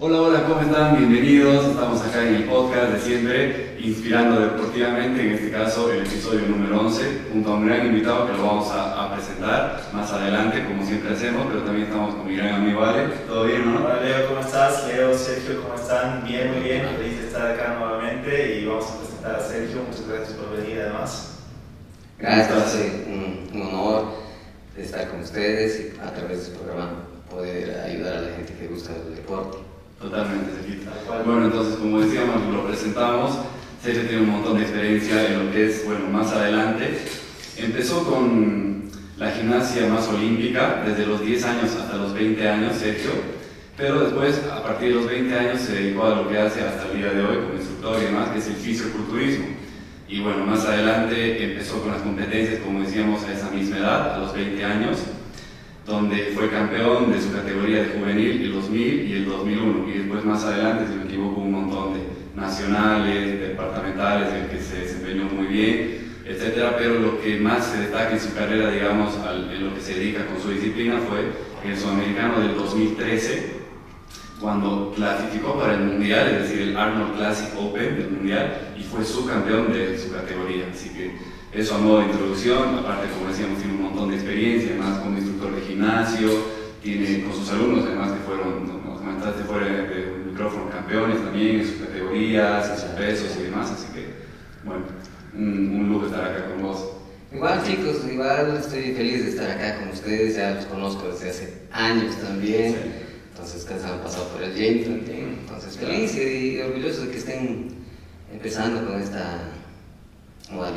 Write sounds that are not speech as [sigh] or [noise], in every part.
Hola, hola, ¿cómo están? Bienvenidos. Estamos acá en el podcast de siempre, inspirando deportivamente, en este caso el episodio número 11, junto a un gran invitado que lo vamos a, a presentar más adelante, como siempre hacemos, pero también estamos con mi gran amigo Ale. ¿Todo bien, no? Hola Leo, ¿cómo estás? Leo, Sergio, ¿cómo están? Bien, muy bien, feliz de estar acá nuevamente y vamos a presentar a Sergio. Muchas gracias por venir además. Gracias, un, un honor estar con ustedes y a través de su programa poder ayudar a la gente que busca el deporte. Totalmente. Bueno, entonces, como decíamos, lo presentamos. Sergio tiene un montón de experiencia en lo que es, bueno, más adelante. Empezó con la gimnasia más olímpica, desde los 10 años hasta los 20 años, Sergio. Pero después, a partir de los 20 años, se dedicó a lo que hace hasta el día de hoy como instructor y demás, que es el fisioculturismo. Y bueno, más adelante empezó con las competencias, como decíamos, a esa misma edad, a los 20 años donde fue campeón de su categoría de juvenil el 2000 y el 2001 y después más adelante, si me equivoco, un montón de nacionales, departamentales en que se desempeñó muy bien, etcétera, pero lo que más se destaca en su carrera, digamos, al- en lo que se dedica con su disciplina fue el sudamericano del 2013, cuando clasificó para el Mundial, es decir, el Arnold Classic Open del Mundial, y fue subcampeón de su categoría. Así que eso a modo de introducción, aparte, como decíamos, tiene un montón de experiencia, además como instructor de gimnasio, tiene con sus alumnos, además que fueron, nos comentaste fuera de, micrófono, campeones también en sus categorías, en sus pesos y demás, así que, bueno, un, un lujo estar acá con vos. Igual chicos, igual estoy feliz de estar acá con ustedes, ya los conozco desde hace años también, Sí. entonces casi han pasado por el gym también, entonces feliz y orgulloso de que estén empezando con esta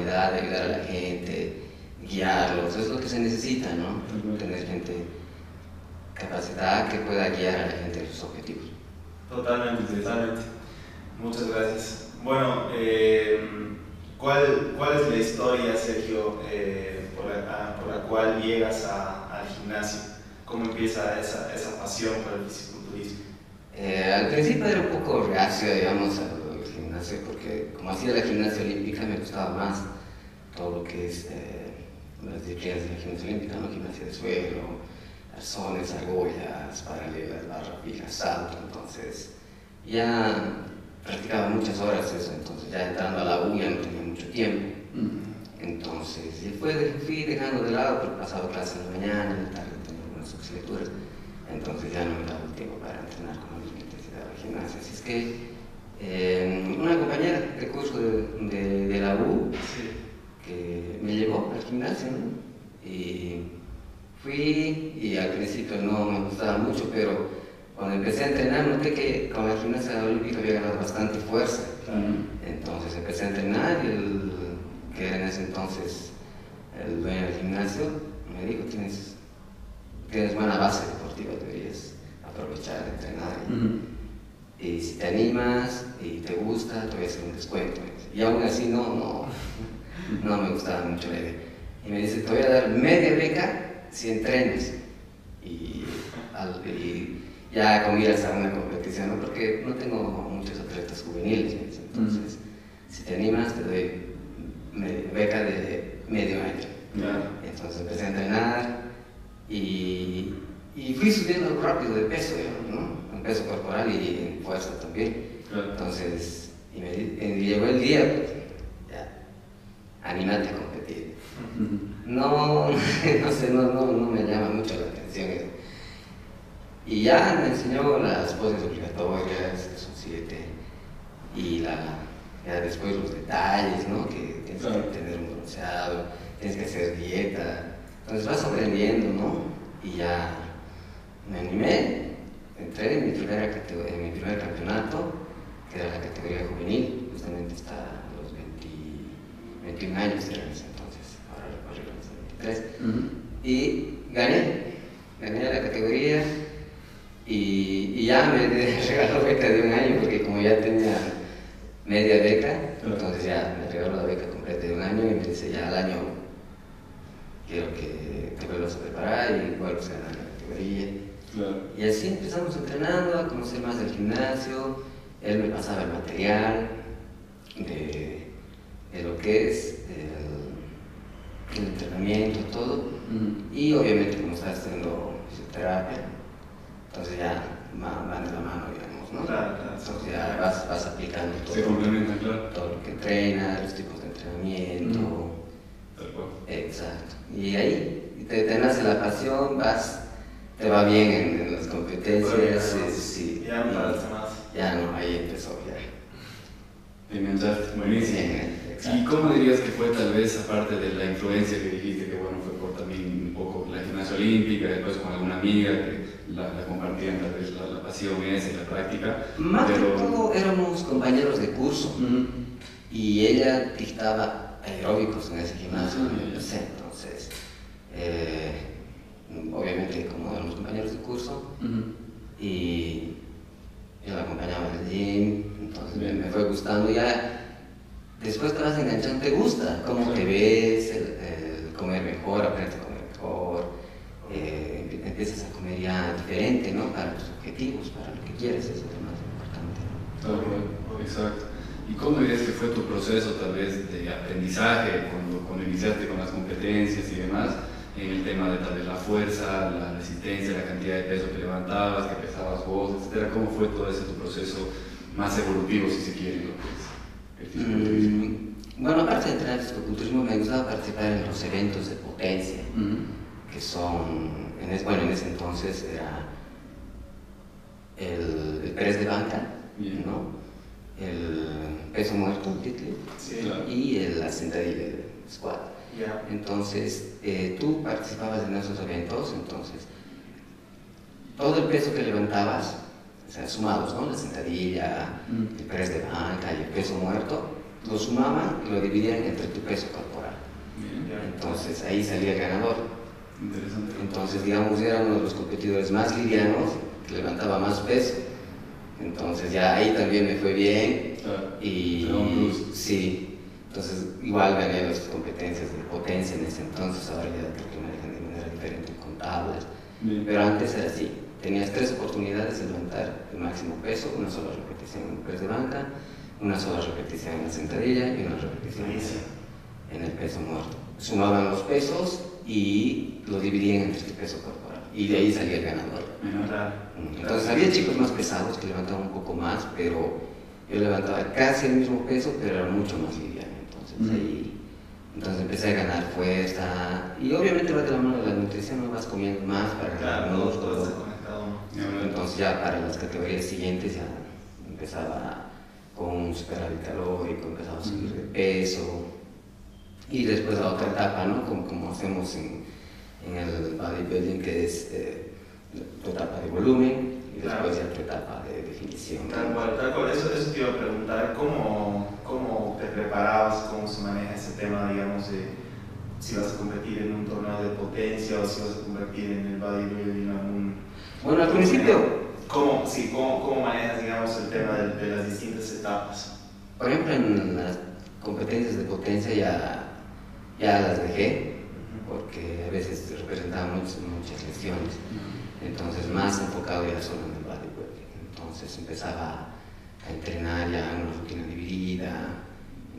de ayudar a la gente, guiarlos, es lo que se necesita, ¿no? Tener gente capacitada que pueda guiar a la gente a sus objetivos. Totalmente, totalmente. Muchas gracias. Bueno, eh, ¿cuál, ¿cuál es la historia, Sergio, eh, por, la, a- por la cual llegas a- al gimnasio? ¿Cómo empieza esa, esa pasión por el fisiculturismo? Eh, al principio era un poco reacio, digamos, al gimnasio, porque como hacía la gimnasia olímpica me gustaba más todo lo que es eh, las disciplinas de la gimnasia olímpica, ¿no? Gimnasia de suelo, arzones, argollas, paralelas, barra fija, salto, entonces ya practicaba muchas horas eso, entonces ya entrando a la U ya no tenía mucho tiempo. Entonces, después de- fui dejando de lado porque pasaba clases en la mañana, en la tarde tenía algunas lecturas, entonces ya no me daba el tiempo para entrenar con la misma intensidad de la gimnasia. Así es que eh, una compañera de curso de, de- de la U Sí. que me llevó al gimnasio, ¿no? Y fui y al principio no me gustaba mucho, pero cuando empecé a entrenar noté que con la gimnasia olímpica había ganado bastante fuerza. Entonces empecé a entrenar y el que era en ese entonces el dueño del gimnasio me dijo, tienes, tienes buena base deportiva, deberías aprovechar entrenar. Y, y si te animas y te gusta, te voy a hacer un descuento. Y aún así no, no, no me gustaba mucho la idea. Y me dice, te voy a dar media beca si entrenas. Y, al- y ya con ir hasta una competición, ¿no? porque no tengo muchos atletas juveniles. me dice. Entonces, si te animas, te doy beca de medio año. Claro. Entonces empecé a entrenar y, y fui subiendo rápido de peso, ¿no? Peso corporal y en fuerza también. Claro. Entonces, y me, di- y llegó el día, pues, ya, anímate a competir. No, [laughs] no sé, no, no, no me llama mucho la atención eso. Y ya me enseñó las poses obligatorias, que son siete, y la, ya después los detalles, ¿no? Que tienes Claro. que tener un bronceado, tienes que hacer dieta. Entonces vas aprendiendo, ¿no? Y ya me animé, entré en mi, primera catego- en mi primer campeonato, que era la categoría juvenil, justamente hasta los 20 21 años era en ese entonces, ahora recorrí los 23. Y gané, gané la categoría y, y ya me [laughs] regaló beca de un año porque como ya tenía media beca, entonces ya me regaló la beca completa de un año y me dice ya al año quiero que te vuelvas a preparar y vuelvas a ganar la categoría. Claro. Y así empezamos entrenando, a conocer más del gimnasio, él me pasaba el material de, de lo que es el, el entrenamiento, todo. Y obviamente como estaba haciendo fisioterapia, entonces ya va- van de la mano, digamos, ¿no? Claro, claro. Entonces ya vas, vas aplicando todo, Se claro. todo lo que entrenas, los tipos de entrenamiento. Tal cual. Exacto. Y ahí te, te nace la pasión, vas, te va bien en, en las competencias. Bueno, sí, sí, Ya no paraste más. Ya no, ahí empezó ya. Te enganchaste, buenísimo. ¿Y cómo dirías que fue tal vez, aparte de la influencia que dijiste, que bueno, fue por también un poco la gimnasia olímpica, después con alguna amiga que la, la compartían tal vez la, la pasión esa y la práctica? Más pero- que todo éramos compañeros de curso y ella dictaba aeróbicos en ese gimnasio, Ah, ya, ya. PC, entonces, eh, obviamente como éramos compañeros de curso Ujú. y yo la acompañaba al gym, entonces me, fue gustando ya. Después te vas enganchando, te gusta, cómo te ves, el, el comer mejor, aprendes a comer mejor, eh, empie- empiezas a comer ya diferente, ¿no? Para tus objetivos, para lo que quieres, eso es lo más importante. Tal cual, exacto. ¿Y cómo dirías que fue tu proceso tal vez de aprendizaje cuando, cuando iniciaste con las competencias y demás? En el tema de tal vez la fuerza, la resistencia, la cantidad de peso que levantabas, que pesabas vos, etcétera. ¿Cómo fue todo ese tu proceso más evolutivo, si se quiere, lo que es el fisiculturismo? Mm, bueno, aparte de entrenar fisicoculturismo, me gustaba participar en los eventos de potencia, que son, en es, bueno, en ese entonces era el, el press de banca, Bien. ¿no? el peso muerto, el Sí. Claro. y el, la sentadilla del squat. Entonces, eh, tú participabas en esos eventos, entonces, todo el peso que levantabas, o sea, sumados, ¿no? La sentadilla, Mm. el press de banca y el peso muerto, lo sumaban y lo dividían entre tu peso corporal. Entonces, ahí salía el ganador. Interesante. Entonces, digamos, era uno de los competidores más livianos, que levantaba más peso. Entonces, ya ahí también me fue bien, Claro. y plus. sí, entonces igual gané las competencias de potencia en ese entonces, ahora ya creo que manejan de manera diferente con tablas, Bien. pero antes era así, tenías tres oportunidades de levantar el máximo peso, una sola repetición en el press de banca, una sola repetición en la sentadilla y una repetición en el, peso muerto. Sumaban los pesos y lo dividían entre el peso corporal y de ahí salía el ganador. Entonces había chicos más pesados que levantaban un poco más, pero yo levantaba casi el mismo peso, pero era mucho más liviano. Entonces Ujú. ahí entonces empecé a ganar fuerza y obviamente va de la mano de la nutrición, no vas comiendo más para ganar Claro. Y Entonces ya para las categorías siguientes ya empezaba con un superávit calórico, empezaba a subir de peso y después la otra etapa, ¿no? Como, como hacemos en, en el bodybuilding que es eh, tu etapa de volumen y después Claro. ya tu etapa de definición. Tal cual, tal cual. Eso, eso te iba a preguntar, ¿cómo, ¿cómo te preparabas? ¿Cómo se maneja ese tema, digamos, de si vas a competir en un torneo de potencia o si vas a competir en el bodybuilding o en un... Bueno, al principio, ¿Cómo, sí, cómo, cómo manejas, digamos, el tema de, de las distintas etapas? por ejemplo, en las competencias de potencia ya, ya las dejé porque a veces representaban muchas, muchas lesiones. Entonces, más enfocado ya solo en el bodybuilding. Entonces, empezaba a entrenar ya en una rutina dividida.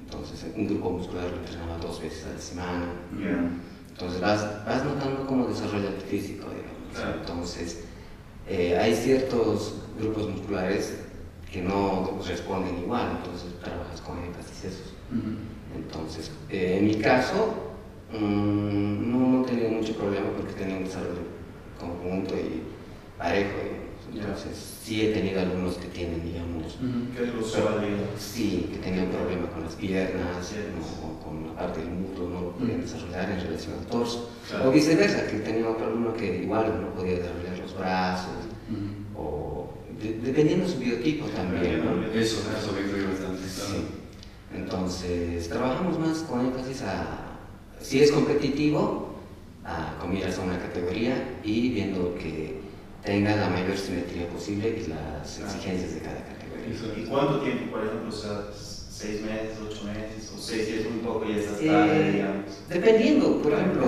Entonces, un grupo muscular lo entrenaba dos veces a la semana. Entonces, vas, vas notando cómo desarrolla tu físico, digamos. Claro. Entonces, eh, hay ciertos grupos musculares que no responden igual. Entonces, trabajas con énfasis esos. Ujú. Entonces, eh, en mi caso, mm, no, no he tenido mucho problema porque tenía un desarrollo conjunto y parejo. Entonces, sí he tenido algunos que tienen, digamos. ¿Qué sí, que tenían problema con las piernas o con la parte del muslo, no lo podían desarrollar en relación al torso. Claro. O viceversa, que tenía otro alumno que igual no podía desarrollar los brazos, o de- dependiendo de su biotipo también. ¿no? Eso, eso me influye bastante. Sí. Entonces, trabajamos más con énfasis a, si es competitivo, a comidas a una categoría y viendo que tenga la mayor simetría posible y las exigencias de cada categoría. ¿Y es. cuánto tiempo, por ejemplo, o sea, seis meses, ocho meses, o seis es muy poco y ya estás Eh, tarde, digamos? Dependiendo, por ejemplo,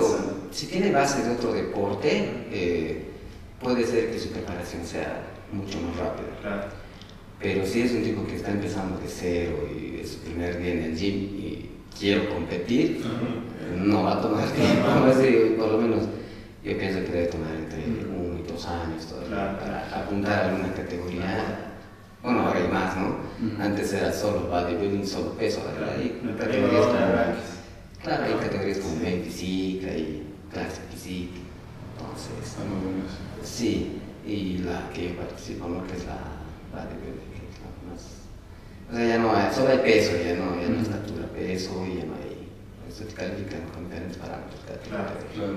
si tiene base de otro deporte, eh, puede ser que su preparación sea mucho más rápida. Claro. Pero si es un tipo que está empezando de cero y es su primer día en el gym y quiero competir, no va a tomar tiempo, [laughs] por lo menos yo pienso que debe tomar entre uno años todavía Claro. para apuntar a alguna categoría. Más, ¿no? Antes era solo bodybuilding, solo peso, Claro, Hay no categorías como-. Claro, hay categorías como main physique, hay clase physique, entonces, muy bueno sí, y la que yo participo, ¿no? Que es la bodybuilding, que es la más... O sea, ya no hay, solo hay peso, ya no, ya no hay estatura, peso, ya no hay... Esto te califican con diferentes parámetros. Claro.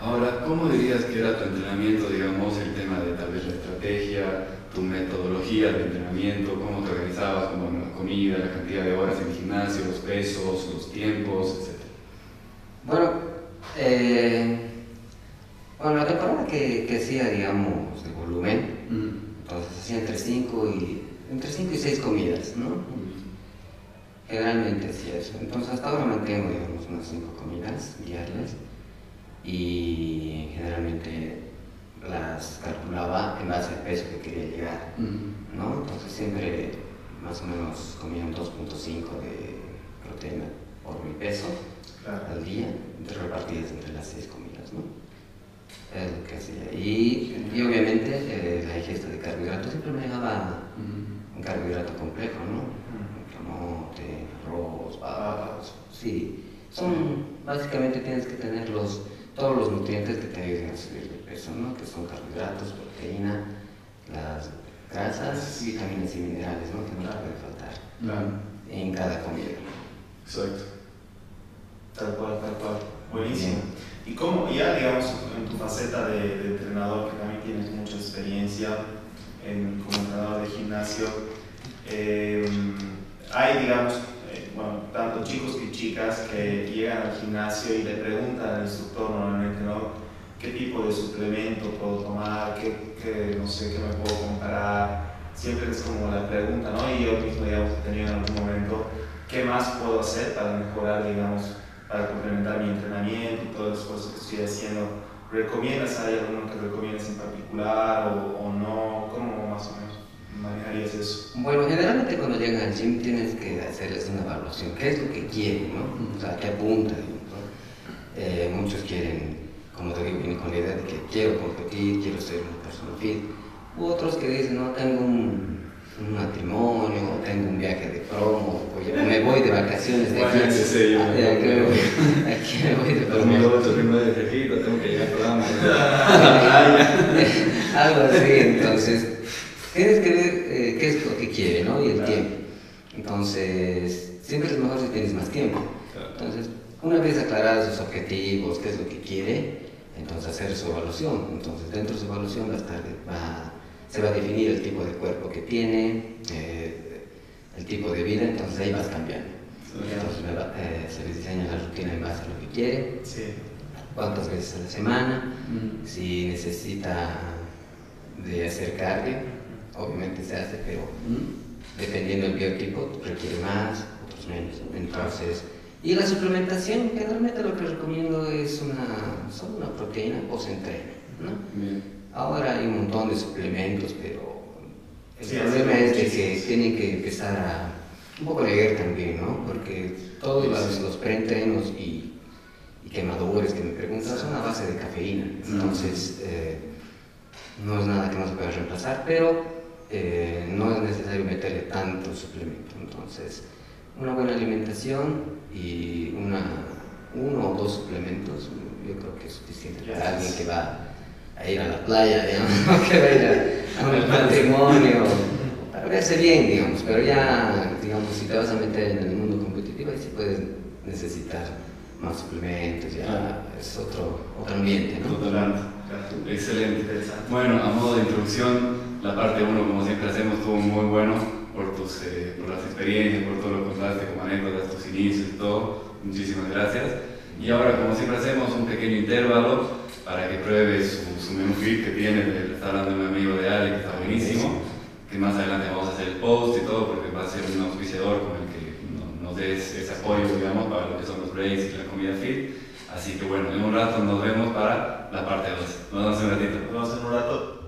Ahora, ¿cómo dirías que era tu entrenamiento, digamos, el tema de tal vez la estrategia, tu metodología de entrenamiento, cómo te organizabas, como la comida, la cantidad de horas en el gimnasio, los pesos, los tiempos, etcétera? Bueno, eh, bueno, la temporada que, que hacía, digamos, de volumen, entonces hacía entre 5 y, entre cinco y 6 comidas, ¿no? Generalmente hacía eso. Entonces hasta ahora mantengo, digamos, unas 5 comidas diarias y generalmente las calculaba en base al peso que quería llegar, ¿no? Entonces siempre más o menos comía un 2.5 de proteína por mi peso Claro. al día, entre repartidas entre las seis comidas, ¿no? Es lo que hacía. Y, y obviamente eh, la ingesta de carbohidratos siempre me dejaba un carbohidrato complejo, ¿no? Camote, arroz, papas, sí. Son, básicamente tienes que tener los, todos los nutrientes que te ayuden a subir de peso, ¿no? Que son carbohidratos, proteína, las grasas, vitaminas y minerales, ¿no? Que no te puede faltar Claro. en cada comida. Exacto. Tal cual, tal cual. Buenísimo. Y cómo, ya digamos, en tu faceta de, de entrenador, que también tienes mucha experiencia en, como entrenador de gimnasio, eh, hay, digamos, eh, bueno, tanto chicos que chicas que llegan al gimnasio y le preguntan al instructor normalmente, ¿no? ¿Qué tipo de suplemento puedo tomar? ¿Qué, no sé, qué me puedo comparar? Siempre es como la pregunta, ¿no? Y yo mismo, digamos, he tenido en algún momento, ¿qué más puedo hacer para mejorar, digamos, para complementar mi entrenamiento y todas las cosas que estoy haciendo. ¿Recomiendas, hay alguno que recomiendas en particular o, o no? ¿Cómo más o menos manejarías eso? Bueno, generalmente cuando llegan al gym tienes que hacerles una evaluación. ¿Qué es lo que quieren, no? O sea, ¿qué apunta? Eh, muchos quieren, como te digo, vienen con la idea de que quiero competir, quiero ser una persona fit. U otros que dicen, no, tengo un, un matrimonio, o tengo un viaje de promo, o me voy de vacaciones de aquí. Bueno, sí, sí, yo me que me [laughs] voy- aquí me voy de promo. 2008, primero de Cerrito, tengo que llegar al programa. [laughs] [laughs] Algo así, entonces tienes que ver eh, qué es lo que quiere, ¿no? Y el Claro. tiempo. Entonces, siempre es mejor si tienes más tiempo. Entonces, una vez aclarados sus objetivos, qué es lo que quiere, entonces hacer su evaluación. Entonces, dentro de su evaluación va a estar, va- se va a definir el tipo de cuerpo que tiene, eh, el tipo de vida, entonces ahí vas cambiando. Entonces, me va- eh, se les diseña la rutina en base a lo que quiere, Sí. cuántas veces a la semana, si necesita de hacer cardio, obviamente se hace, pero dependiendo del biotipo requiere más, otros menos. Entonces, y la suplementación, generalmente lo que recomiendo es una, solo una proteína post-entreno, ¿no? Bien. Ahora hay un montón de suplementos, pero el Sí, problema es de que tienen que empezar a un poco leer también, ¿no? Porque todos los, los preentrenos y, y quemadores que me preguntan son a base de cafeína. Entonces, eh, no es nada que no se pueda reemplazar, pero eh, no es necesario meterle tanto suplemento. Entonces, una buena alimentación y una, uno o dos suplementos, yo creo que es suficiente para alguien que va a ir a la playa, digamos, [laughs] que va a ir a, un matrimonio, para verse bien, digamos, pero ya, digamos, si te vas a meter en el mundo competitivo, ahí sí puedes necesitar más suplementos, ya Claro. es otro, otro ambiente, ¿no? Totalmente. Excelente. Bueno, a modo de introducción, la parte 1, como siempre hacemos, estuvo muy bueno por, tus, eh, por las experiencias, por todo lo que contaste como anécdotas, tus inicios y todo. Muchísimas gracias. Y ahora, como siempre hacemos, un pequeño intervalo para que pruebes su, su menú fit que tiene del restaurante de un amigo de Ale, que está buenísimo. Que más adelante vamos a hacer el post y todo, porque va a ser un auspiciador con el que no- nos des ese apoyo, digamos, para lo que son los breaks y la comida fit. Así que bueno, en un rato nos vemos para la parte 2. Nos vemos en un ratito. Nos vemos en un rato.